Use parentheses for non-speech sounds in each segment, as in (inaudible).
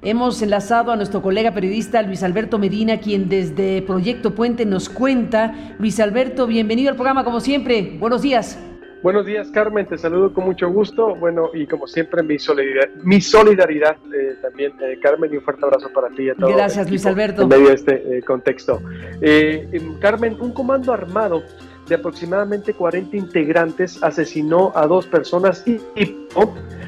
Hemos enlazado a nuestro colega periodista Luis Alberto Medina, quien desde Proyecto Puente nos cuenta. Luis Alberto, bienvenido al programa como siempre. Buenos días. Buenos días, Carmen. Te saludo con mucho gusto. Bueno, y como siempre, mi solidaridad, mi solidaridad eh, también, eh, Carmen, y un fuerte abrazo para ti y a todos. Gracias, Luis Alberto. En medio de este eh, contexto. Carmen, un comando armado de aproximadamente 40 integrantes asesinó a dos personas y,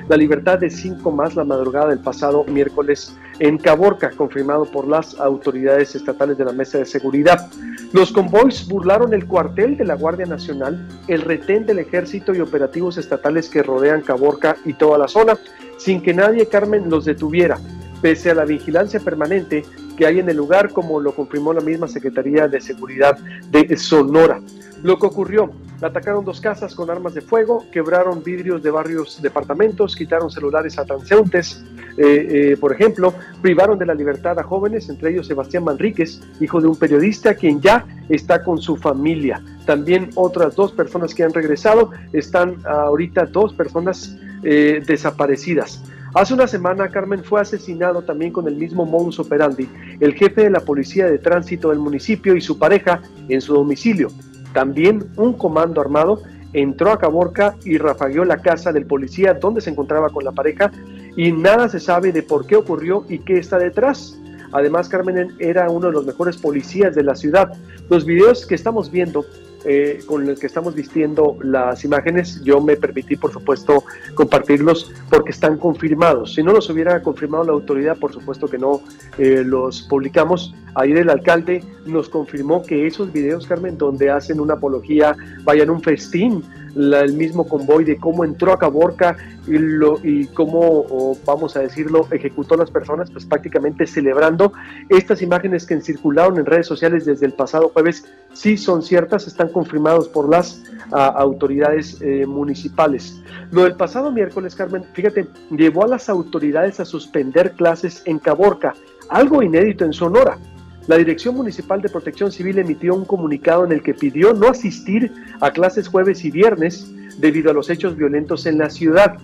la libertad de cinco más la madrugada del pasado miércoles en Caborca, confirmado por las autoridades estatales de la Mesa de Seguridad. Los convoys burlaron el cuartel de la Guardia Nacional, el retén del ejército y operativos estatales que rodean Caborca y toda la zona, sin que nadie, Carmen, los detuviera, pese a la vigilancia permanente que hay en el lugar, como lo confirmó la misma Secretaría de Seguridad de Sonora. Lo que ocurrió, atacaron dos casas con armas de fuego, quebraron vidrios de varios departamentos, quitaron celulares a transeúntes, eh, eh, por ejemplo, privaron de la libertad a jóvenes, entre ellos Sebastián Manríquez, hijo de un periodista quien ya está con su familia. También otras dos personas que han regresado, están ahorita dos personas eh, desaparecidas. Hace una semana, Carmen fue asesinado también con el mismo modus operandi, el jefe de la policía de tránsito del municipio y su pareja en su domicilio. También un comando armado entró a Caborca y rafagueó la casa del policía donde se encontraba con la pareja y nada se sabe de por qué ocurrió y qué está detrás. Además, Carmen era uno de los mejores policías de la ciudad. Los videos que estamos viendo eh, con el que estamos vistiendo las imágenes, yo me permití, por supuesto, compartirlos porque están confirmados. Si no los hubiera confirmado la autoridad, por supuesto que no eh, los publicamos. Ayer el alcalde nos confirmó que esos videos, Carmen, donde hacen una apología, vayan un festín, el mismo convoy de cómo entró a Caborca y, lo, y cómo, vamos a decirlo, ejecutó a las personas, pues prácticamente celebrando estas imágenes que circularon en redes sociales desde el pasado jueves, sí son ciertas, están confirmados por las autoridades eh, municipales. Lo del pasado miércoles, Carmen, fíjate, llevó a las autoridades a suspender clases en Caborca, algo inédito en Sonora. La Dirección Municipal de Protección Civil emitió un comunicado en el que pidió no asistir a clases jueves y viernes debido a los hechos violentos en la ciudad.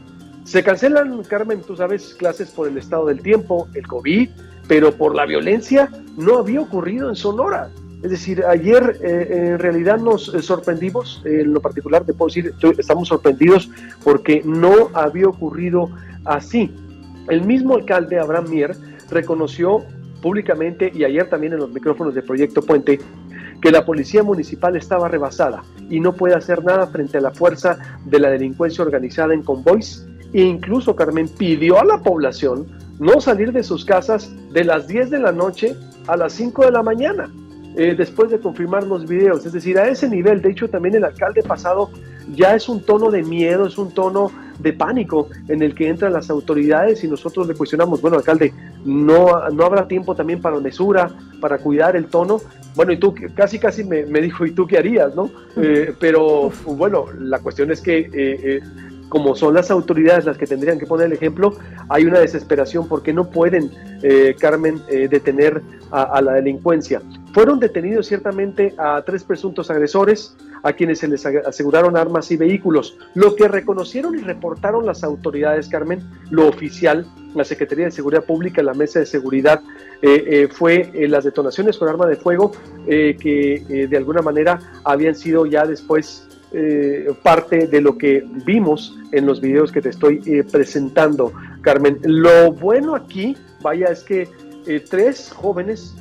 Se cancelan, Carmen, tú sabes, clases por el estado del tiempo, el COVID, pero por la violencia no había ocurrido en Sonora. Es decir, ayer eh, en realidad nos eh, sorprendimos, en lo particular te puedo decir, estamos sorprendidos porque no había ocurrido así. El mismo alcalde Abraham Mier reconoció públicamente y ayer también en los micrófonos de Proyecto Puente que la policía municipal estaba rebasada y no puede hacer nada frente a la fuerza de la delincuencia organizada en convoys e incluso Carmen pidió a la población no salir de sus casas de las 10 de la noche a las 5 de la mañana. Eh, después de confirmar los videos, es decir, a ese nivel, de hecho también el alcalde pasado ya es un tono de miedo, es un tono de pánico en el que entran las autoridades y nosotros le cuestionamos, bueno, alcalde, no, no habrá tiempo también para mesura, para cuidar el tono. Bueno, y tú casi, casi me, dijo, ¿y tú qué harías? ¿no? Eh, pero bueno, la cuestión es que... Eh, como son las autoridades las que tendrían que poner el ejemplo, hay una desesperación porque no pueden, eh, Carmen, eh, detener a, la delincuencia. Fueron detenidos ciertamente a tres presuntos agresores, a quienes se les aseguraron armas y vehículos. Lo que reconocieron y reportaron las autoridades, Carmen, lo oficial, la Secretaría de Seguridad Pública, la Mesa de Seguridad, eh, fue las detonaciones con arma de fuego que de alguna manera habían sido ya después eh, parte de lo que vimos en los videos que te estoy eh, presentando, Carmen. Lo bueno aquí, vaya, es que eh, tres jóvenes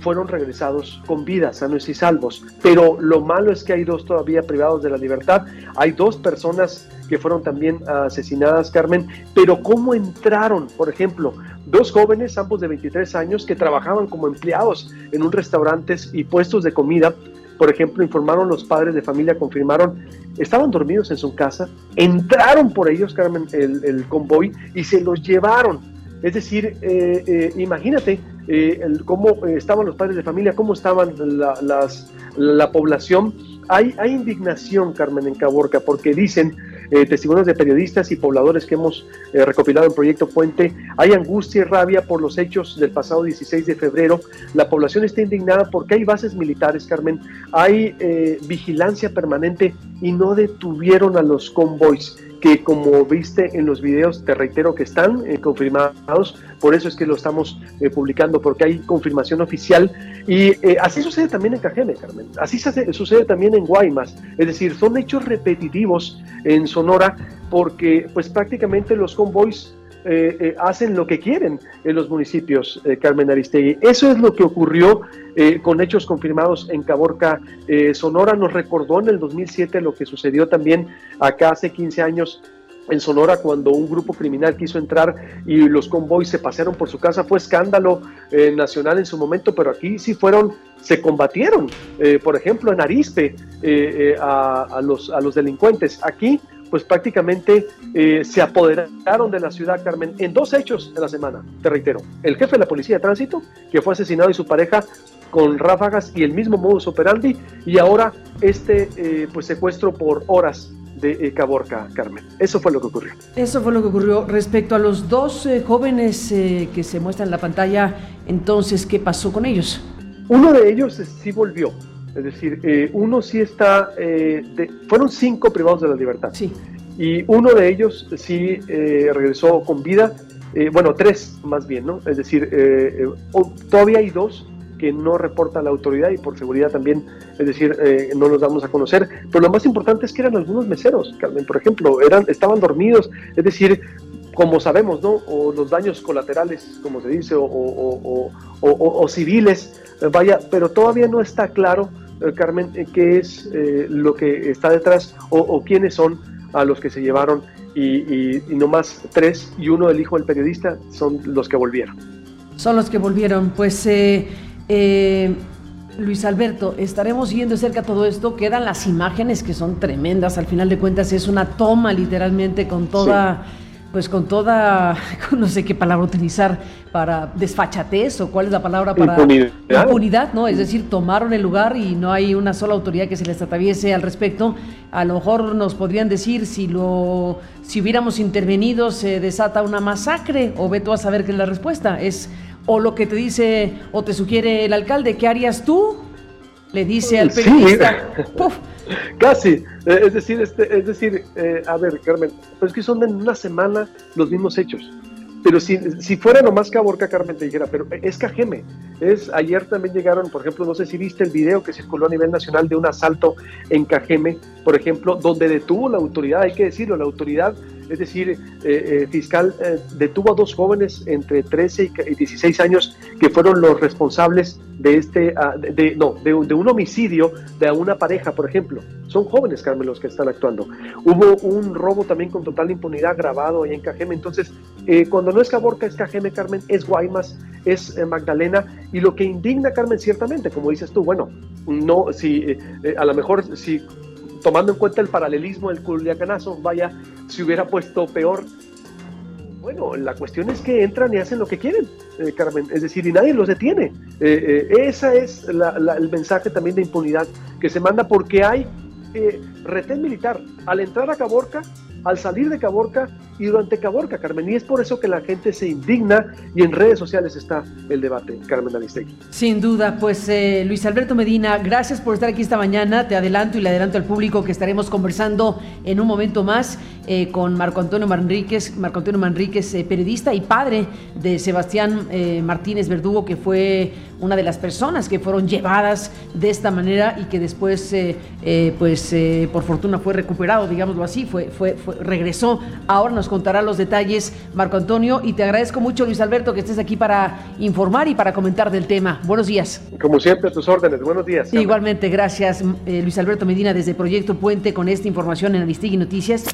fueron regresados con vida, sanos y salvos, pero lo malo es que hay dos todavía privados de la libertad. Hay dos personas que fueron también asesinadas, Carmen, pero ¿cómo entraron? Por ejemplo, dos jóvenes, ambos de 23 años, que trabajaban como empleados en un restaurantes y puestos de comida, por ejemplo, informaron los padres de familia, confirmaron, estaban dormidos en su casa, entraron por ellos, Carmen, el, convoy y se los llevaron. Es decir, eh, eh, imagínate eh, cómo estaban los padres de familia, cómo estaban la, la población. Hay, indignación, Carmen, en Caborca, porque dicen eh, testimonios de periodistas y pobladores que hemos eh, recopilado en Proyecto Puente. Hay angustia y rabia por los hechos del pasado 16 de febrero. La población está indignada porque hay bases militares, Carmen, hay eh, vigilancia permanente y no detuvieron a los convoys. que como viste en los videos, te reitero que están eh, confirmados, por eso es que lo estamos eh, publicando, porque hay confirmación oficial. Y eh, así sucede también en Cajeme, Carmen, así sucede también en Guaymas, es decir, son hechos repetitivos en Sonora, porque pues prácticamente los convoys hacen lo que quieren en los municipios, Carmen Aristegui. Eso es lo que ocurrió con hechos confirmados en Caborca, Sonora. Nos recordó en el 2007 lo que sucedió también acá hace 15 años en Sonora cuando un grupo criminal quiso entrar y los convoys se pasearon por su casa. Fue escándalo eh, nacional en su momento, pero aquí sí fueron, se combatieron, eh, por ejemplo, en Arispe eh, a, los, a los delincuentes. Aquí pues prácticamente se apoderaron de la ciudad, Carmen, en dos hechos de la semana, te reitero. El jefe de la policía de tránsito, que fue asesinado y su pareja con ráfagas y el mismo modus operandi, y ahora este pues secuestro por horas de eh, Caborca, Carmen. Eso fue lo que ocurrió. Eso fue lo que ocurrió. Respecto a los dos eh, jóvenes eh, que se muestran en la pantalla, entonces, ¿qué pasó con ellos? Uno de ellos sí volvió. Es decir, uno sí está, fueron cinco privados de la libertad. Sí. Y uno de ellos sí regresó con vida, bueno, tres más bien, ¿no? Es decir, todavía hay dos que no reporta la autoridad y por seguridad también, es decir, eh, no los damos a conocer. Pero lo más importante es que eran algunos meseros, Carmen, por ejemplo, eran, estaban dormidos, es decir, como sabemos, ¿no? O los daños colaterales, como se dice, o, civiles, eh, vaya, pero todavía no está claro, eh, Carmen, qué es lo que está detrás o, quiénes son a los que se llevaron y, y, no más tres y uno el hijo del periodista son los que volvieron. Son los que volvieron, pues eh, Luis Alberto, estaremos siguiendo cerca todo esto. Quedan las imágenes que son tremendas. Al final de cuentas es una toma literalmente con toda, pues con toda, (laughs) no sé qué palabra utilizar para desfachatez o cuál es la palabra para impunidad. ¿no? Es decir, tomaron el lugar y no hay una sola autoridad que se les atraviese al respecto. A lo mejor nos podrían decir si lo, si hubiéramos intervenido se desata una masacre o ve tú a saber qué es la respuesta. Es o lo que te dice o te sugiere el alcalde, ¿qué harías tú? Le dice al periodista. (laughs) Casi, eh, es decir, este, es decir, eh, a ver, Carmen, pues es que son en una semana los mismos hechos. Pero si, si fuera nomás Caborca, Carmen te dijera, pero es Cajeme. Es, ayer también llegaron, por ejemplo, no sé si viste el video que circuló a nivel nacional de un asalto en Cajeme, por ejemplo, donde detuvo la autoridad, hay que decirlo, la autoridad es decir, eh, eh, fiscal eh, detuvo a dos jóvenes entre 13 y 16 años que fueron los responsables de este, ah, de, no, de, un homicidio de una pareja, por ejemplo. Son jóvenes, Carmen, los que están actuando. Hubo un robo también con total impunidad grabado ahí en Cajeme. Entonces, cuando no es Caborca, es Cajeme, Carmen, es Guaymas, es Magdalena. Y lo que indigna, Carmen, ciertamente, como dices tú, bueno, no, si a lo mejor si tomando en cuenta el paralelismo del Culiacanazo, vaya, si hubiera puesto peor. Bueno, la cuestión es que entran y hacen lo que quieren, eh, Carmen, es decir, y nadie los detiene. Eh, eh, ese es el mensaje también de impunidad que se manda porque hay retén militar. Al entrar a Caborca, al salir de Caborca y durante Caborca, Carmen. Y es por eso que la gente se indigna y en redes sociales está el debate, Carmen Aristegui. Sin duda, pues eh, Luis Alberto Medina, gracias por estar aquí esta mañana. Te adelanto y le adelanto al público que estaremos conversando en un momento más eh, con Marco Antonio Manríquez, Marco Antonio Manríquez, eh, periodista y padre de Sebastián Martínez Verdugo, que fue una de las personas que fueron llevadas de esta manera y que después, pues por fortuna fue recuperado, digámoslo así, fue, fue regresó. Ahora nos contará los detalles Marco Antonio y te agradezco mucho Luis Alberto que estés aquí para informar y para comentar del tema. Buenos días. Como siempre, a tus órdenes. Buenos días. Igualmente, gracias eh, Luis Alberto Medina desde Proyecto Puente con esta información en Aristigui Noticias.